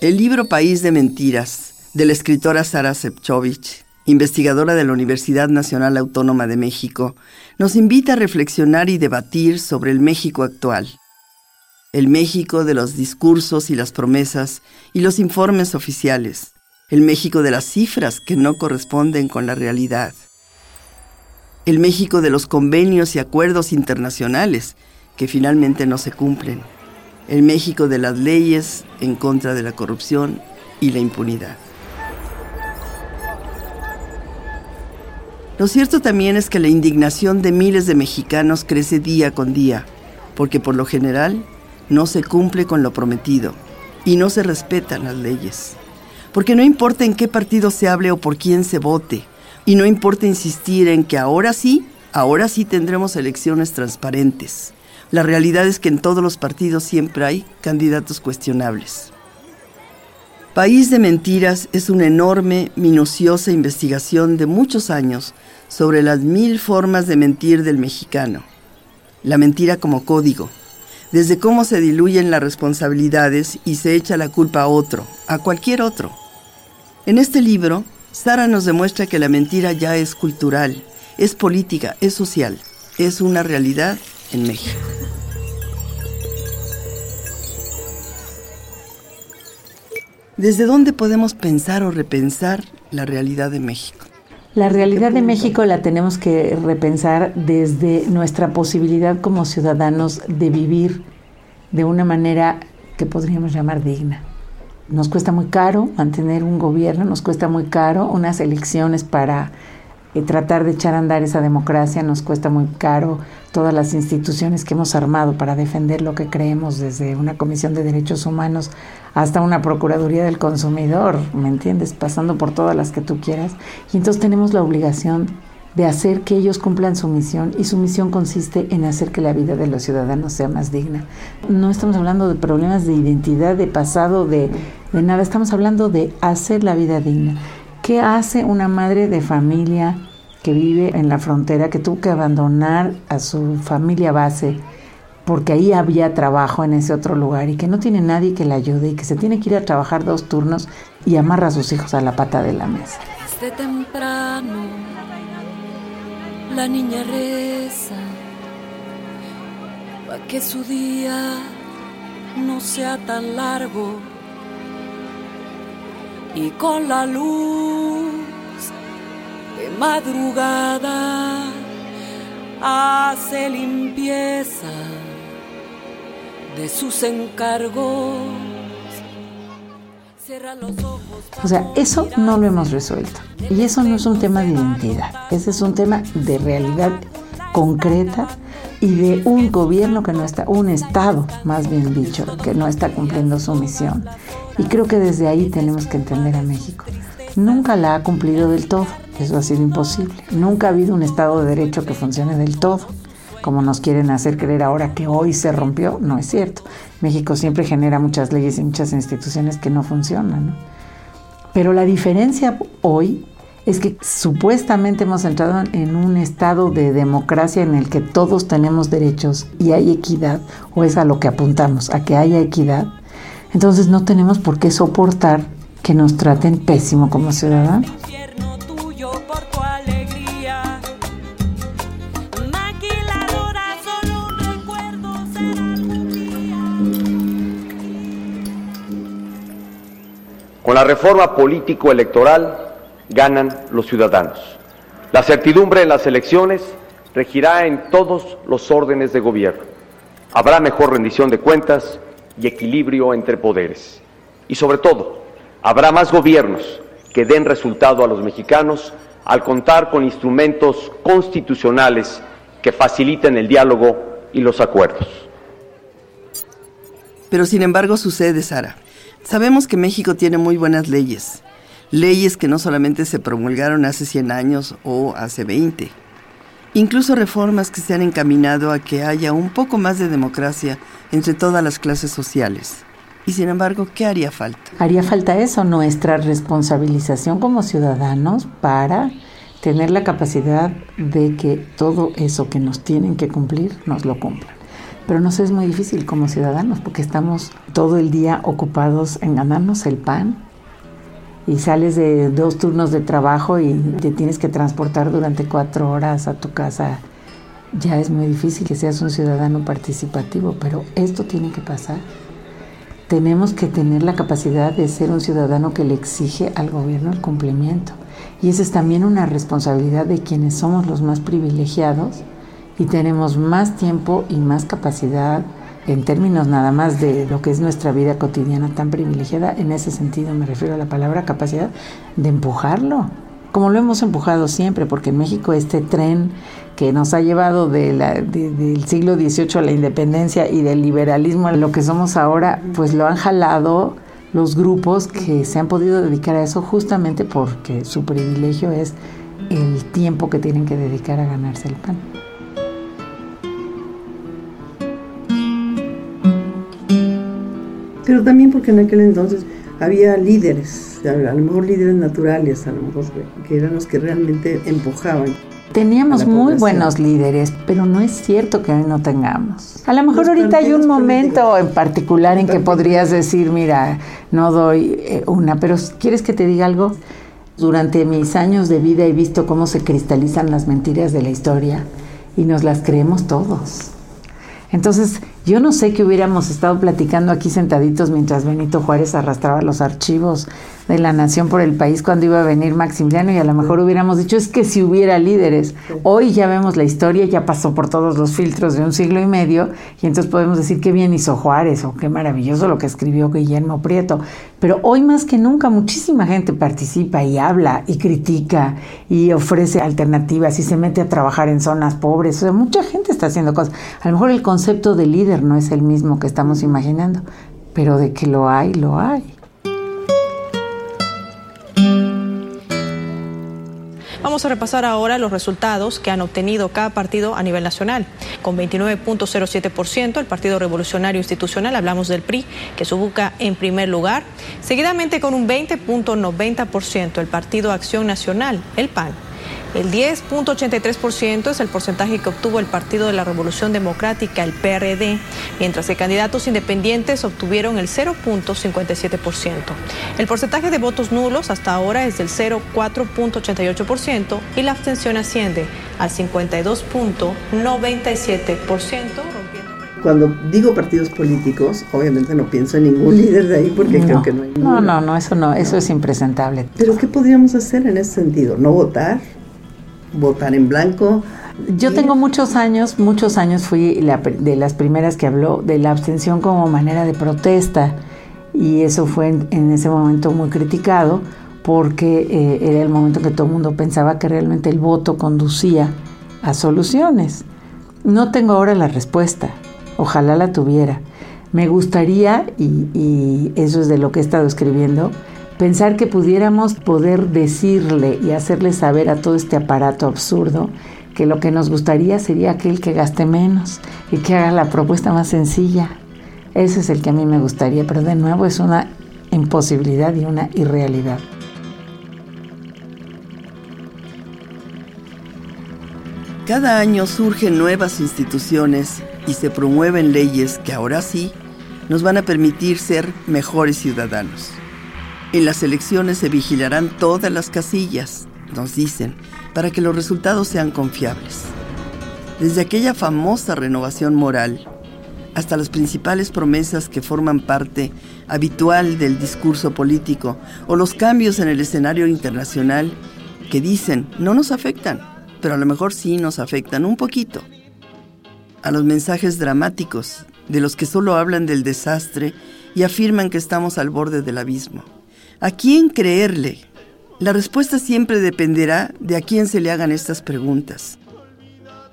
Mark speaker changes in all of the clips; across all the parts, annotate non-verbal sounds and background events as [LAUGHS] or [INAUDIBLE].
Speaker 1: El libro País de Mentiras, de la escritora Sara Sepchovich, investigadora de la Universidad Nacional Autónoma de México, nos invita a reflexionar y debatir sobre el México actual. El México de los discursos y las promesas y los informes oficiales. El México de las cifras que no corresponden con la realidad. El México de los convenios y acuerdos internacionales que finalmente no se cumplen el México de las leyes en contra de la corrupción y la impunidad. Lo cierto también es que la indignación de miles de mexicanos crece día con día, porque por lo general no se cumple con lo prometido y no se respetan las leyes. Porque no importa en qué partido se hable o por quién se vote, y no importa insistir en que ahora sí, ahora sí tendremos elecciones transparentes la realidad es que en todos los partidos siempre hay candidatos cuestionables. País de Mentiras es una enorme, minuciosa investigación de muchos años sobre las mil formas de mentir del mexicano. La mentira como código, desde cómo se diluyen las responsabilidades y se echa la culpa a otro, a cualquier otro. En este libro, Sara nos demuestra que la mentira ya es cultural, es política, es social, es una realidad en México. ¿Desde dónde podemos pensar o repensar la realidad de México?
Speaker 2: La realidad de México la tenemos que repensar desde nuestra posibilidad como ciudadanos de vivir de una manera que podríamos llamar digna. Nos cuesta muy caro mantener un gobierno, nos cuesta muy caro unas elecciones para tratar de echar a andar esa democracia, nos cuesta muy caro todas las instituciones que hemos armado para defender lo que creemos, desde una Comisión de Derechos Humanos hasta una Procuraduría del Consumidor, ¿me entiendes? Pasando por todas las que tú quieras. Y entonces tenemos la obligación de hacer que ellos cumplan su misión y su misión consiste en hacer que la vida de los ciudadanos sea más digna. No estamos hablando de problemas de identidad, de pasado, de nada, estamos hablando de hacer la vida digna. ¿Qué hace una madre de familia que vive en la frontera, que tuvo que abandonar a su familia base porque ahí había trabajo en ese otro lugar y que no tiene nadie que le ayude y que se tiene que ir a trabajar dos turnos y amarra a sus hijos a la pata de la mesa.
Speaker 3: Desde temprano la niña reza para que su día no sea tan largo y con la luz de madrugada hace limpieza de sus encargos. Cierra los ojos.
Speaker 2: O sea, eso no lo hemos resuelto. Y eso no es un tema de identidad. Ese es un tema de realidad concreta y de un gobierno que no está, un Estado, más bien dicho, que no está cumpliendo su misión. Y creo que desde ahí tenemos que entender a México. Nunca la ha cumplido del todo. Eso ha sido imposible. Nunca ha habido un Estado de Derecho que funcione del todo, como nos quieren hacer creer ahora que hoy se rompió. No es cierto. México siempre genera muchas leyes y muchas instituciones que no funcionan. Pero la diferencia hoy es que supuestamente hemos entrado en un estado de democracia en el que todos tenemos derechos y hay equidad, o es a lo que apuntamos, a que haya equidad. Entonces no tenemos por qué soportar que nos traten pésimo como ciudadanos.
Speaker 4: Con la reforma político-electoral ganan los ciudadanos. La certidumbre en las elecciones regirá en todos los órdenes de gobierno. Habrá mejor rendición de cuentas y equilibrio entre poderes. Y sobre todo, habrá más gobiernos que den resultado a los mexicanos al contar con instrumentos constitucionales que faciliten el diálogo y los acuerdos.
Speaker 1: Pero sin embargo sucede, Sara. Sabemos que México tiene muy buenas leyes. Leyes que no solamente se promulgaron hace 100 años o hace 20. Incluso reformas que se han encaminado a que haya un poco más de democracia entre todas las clases sociales. Y sin embargo, ¿qué haría falta?
Speaker 2: Haría falta eso, nuestra responsabilización como ciudadanos para tener la capacidad de que todo eso que nos tienen que cumplir, nos lo cumplan. Pero nos es muy difícil como ciudadanos porque estamos todo el día ocupados en ganarnos el pan y sales de dos turnos de trabajo y te tienes que transportar durante cuatro horas a tu casa. Ya es muy difícil que seas un ciudadano participativo, pero esto tiene que pasar. Tenemos que tener la capacidad de ser un ciudadano que le exige al gobierno el cumplimiento. Y esa es también una responsabilidad de quienes somos los más privilegiados y tenemos más tiempo y más capacidad en términos nada más de lo que es nuestra vida cotidiana tan privilegiada, en ese sentido me refiero a la palabra capacidad de empujarlo, como lo hemos empujado siempre, porque en México este tren que nos ha llevado de del siglo XVIII a la independencia y del liberalismo a lo que somos ahora, pues lo han jalado los grupos que se han podido dedicar a eso justamente porque su privilegio es el tiempo que tienen que dedicar a ganarse el pan.
Speaker 1: Pero también porque en aquel entonces había líderes, a lo mejor líderes naturales, a lo mejor que eran los que realmente empujaban.
Speaker 2: Teníamos muy buenos líderes, pero no es cierto que hoy no tengamos. A lo mejor ahorita hay un momento en particular en que podrías decir, mira, no doy eh, una, pero ¿quieres que te diga algo? Durante mis años de vida he visto cómo se cristalizan las mentiras de la historia y nos las creemos todos. Entonces, yo no sé qué hubiéramos estado platicando aquí sentaditos mientras Benito Juárez arrastraba los archivos de la nación por el país cuando iba a venir Maximiliano y a lo mejor hubiéramos dicho es que si hubiera líderes. Hoy ya vemos la historia, ya pasó por todos los filtros de un siglo y medio y entonces podemos decir qué bien hizo Juárez o qué maravilloso lo que escribió Guillermo Prieto. Pero hoy más que nunca muchísima gente participa y habla y critica y ofrece alternativas y se mete a trabajar en zonas pobres. O sea, mucha gente está haciendo cosas. A lo mejor el concepto de líder no es el mismo que estamos imaginando, pero de que lo hay, lo hay.
Speaker 5: Vamos a repasar ahora los resultados que han obtenido cada partido a nivel nacional. Con 29.07% el Partido Revolucionario Institucional, hablamos del PRI, que se ubica en primer lugar. Seguidamente con un 20.90% el Partido Acción Nacional, el PAN, el 10.83% es el porcentaje que obtuvo el Partido de la Revolución Democrática, el PRD, mientras que candidatos independientes obtuvieron el 0.57%. El porcentaje de votos nulos hasta ahora es del 0.4.88% y la abstención asciende al 52.97%.
Speaker 1: Cuando digo partidos políticos, obviamente no pienso en ningún líder de ahí porque creo que no hay.
Speaker 2: No, no, no, eso no, eso es impresentable.
Speaker 1: Pero ¿qué podríamos hacer en ese sentido? ¿No votar? Votar en blanco.
Speaker 2: Yo tengo muchos años, muchos años fui de las primeras que habló de la abstención como manera de protesta y eso fue en, ese momento muy criticado porque eh, era el momento en que todo el mundo pensaba que realmente el voto conducía a soluciones. No tengo ahora la respuesta, ojalá la tuviera. Me gustaría, y, y eso es de lo que he estado escribiendo, Pensar que pudiéramos poder decirle y hacerle saber a todo este aparato absurdo que lo que nos gustaría sería aquel que gaste menos y que haga la propuesta más sencilla. Ese es el que a mí me gustaría, pero de nuevo es una imposibilidad y una irrealidad.
Speaker 1: Cada año surgen nuevas instituciones y se promueven leyes que ahora sí nos van a permitir ser mejores ciudadanos. En las elecciones se vigilarán todas las casillas, nos dicen, para que los resultados sean confiables. Desde aquella famosa renovación moral hasta las principales promesas que forman parte habitual del discurso político o los cambios en el escenario internacional que dicen no nos afectan, pero a lo mejor sí nos afectan un poquito. A los mensajes dramáticos de los que solo hablan del desastre y afirman que estamos al borde del abismo. ¿A quién creerle? La respuesta siempre dependerá de a quién se le hagan estas preguntas.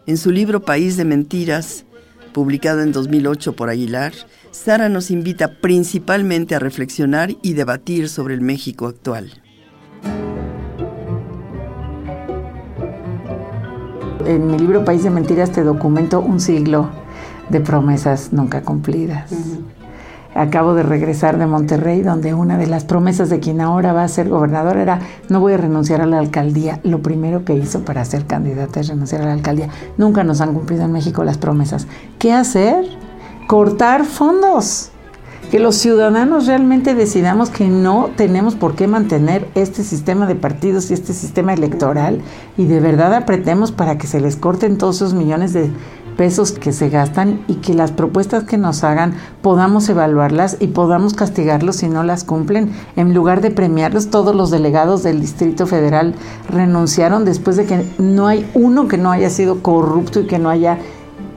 Speaker 1: En su libro País de Mentiras, publicado en 2008 por Aguilar, Sara nos invita principalmente a reflexionar y debatir sobre el México actual.
Speaker 2: En mi libro País de Mentiras te documento un siglo de promesas nunca cumplidas. Acabo de regresar de Monterrey, donde una de las promesas de quien ahora va a ser gobernador era no voy a renunciar a la alcaldía. Lo primero que hizo para ser candidata es renunciar a la alcaldía. Nunca nos han cumplido en México las promesas. ¿Qué hacer? Cortar fondos. Que los ciudadanos realmente decidamos que no tenemos por qué mantener este sistema de partidos y este sistema electoral y de verdad apretemos para que se les corten todos esos millones de pesos que se gastan y que las propuestas que nos hagan podamos evaluarlas y podamos castigarlos si no las cumplen. En lugar de premiarlos, todos los delegados del Distrito Federal renunciaron después de que no hay uno que no haya sido corrupto y que no haya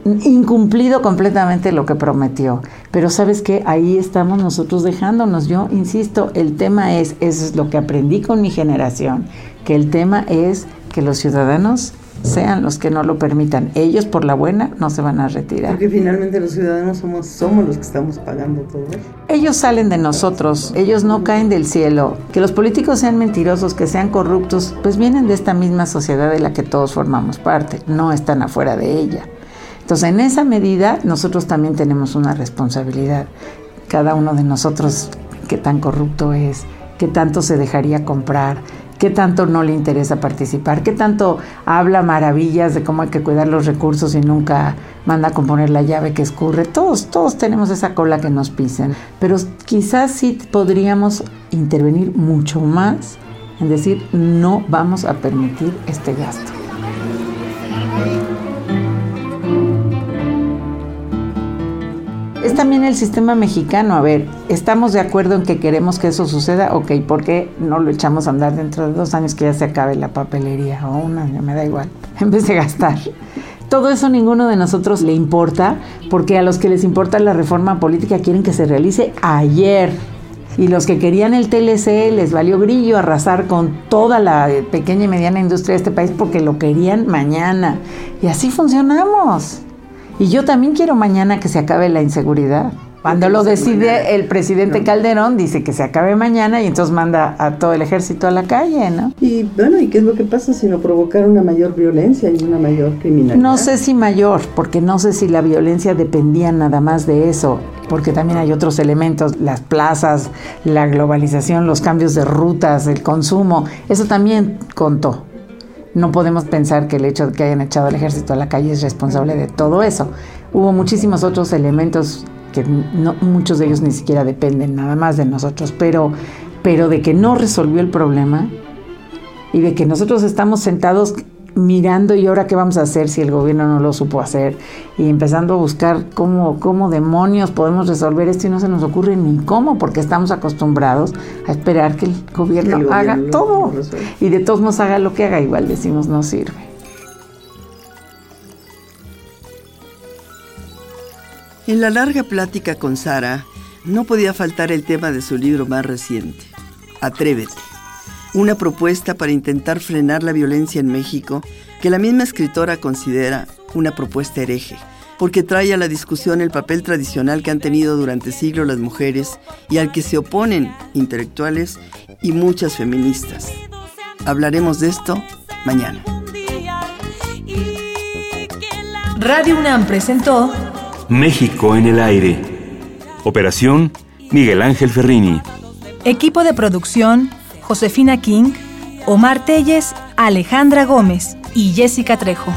Speaker 2: incumplido completamente lo que prometió. Pero sabes que ahí estamos nosotros dejándonos. Yo insisto, el tema es, eso es lo que aprendí con mi generación, que el tema es que los ciudadanos sean los que no lo permitan. Ellos por la buena no se van a retirar.
Speaker 1: Porque finalmente los ciudadanos somos, somos los que estamos pagando todo.
Speaker 2: Ellos salen de nosotros, ellos no caen del cielo. Que los políticos sean mentirosos, que sean corruptos, pues vienen de esta misma sociedad de la que todos formamos parte, no están afuera de ella. Entonces, en esa medida, nosotros también tenemos una responsabilidad. Cada uno de nosotros, qué tan corrupto es, qué tanto se dejaría comprar, qué tanto no le interesa participar, qué tanto habla maravillas de cómo hay que cuidar los recursos y nunca manda a componer la llave que escurre. Todos, todos tenemos esa cola que nos pisen, pero quizás sí podríamos intervenir mucho más en decir no vamos a permitir este gasto. También el sistema mexicano. A ver, ¿estamos de acuerdo en que queremos que eso suceda? Ok, ¿por qué no lo echamos a andar dentro de dos años que ya se acabe la papelería? O un año, me da igual, [LAUGHS] en vez de gastar. Todo eso ninguno de nosotros le importa, porque a los que les importa la reforma política quieren que se realice ayer. Y los que querían el TLC les valió grillo arrasar con toda la pequeña y mediana industria de este país porque lo querían mañana. Y así funcionamos. Y yo también quiero mañana que se acabe la inseguridad. Cuando lo decide el presidente Calderón, dice que se acabe mañana y entonces manda a todo el ejército a la calle, ¿no?
Speaker 1: Y bueno, ¿y qué es lo que pasa si no provocar una mayor violencia y una mayor criminalidad?
Speaker 2: No sé si mayor, porque no sé si la violencia dependía nada más de eso, porque también hay otros elementos, las plazas, la globalización, los cambios de rutas, el consumo, eso también contó. No podemos pensar que el hecho de que hayan echado al ejército a la calle es responsable de todo eso. Hubo muchísimos otros elementos que muchos de ellos ni siquiera dependen nada más de nosotros, pero, pero de que no resolvió el problema y de que nosotros estamos sentados mirando y ahora qué vamos a hacer si el gobierno no lo supo hacer y empezando a buscar cómo, cómo demonios podemos resolver esto y no se nos ocurre ni cómo porque estamos acostumbrados a esperar que el gobierno haga todo. y de todos nos haga lo que haga igual decimos no sirve.
Speaker 1: En la larga plática con Sara no podía faltar el tema de su libro más reciente, Atrévete una propuesta para intentar frenar la violencia en México que la misma escritora considera una propuesta hereje, porque trae a la discusión el papel tradicional que han tenido durante siglos las mujeres y al que se oponen intelectuales y muchas feministas. Hablaremos de esto mañana.
Speaker 6: Radio UNAM presentó
Speaker 7: México en el aire. Operación Miguel Ángel Ferrini.
Speaker 6: Equipo de producción Josefina King, Omar Telles, Alejandra Gómez y Jessica Trejo.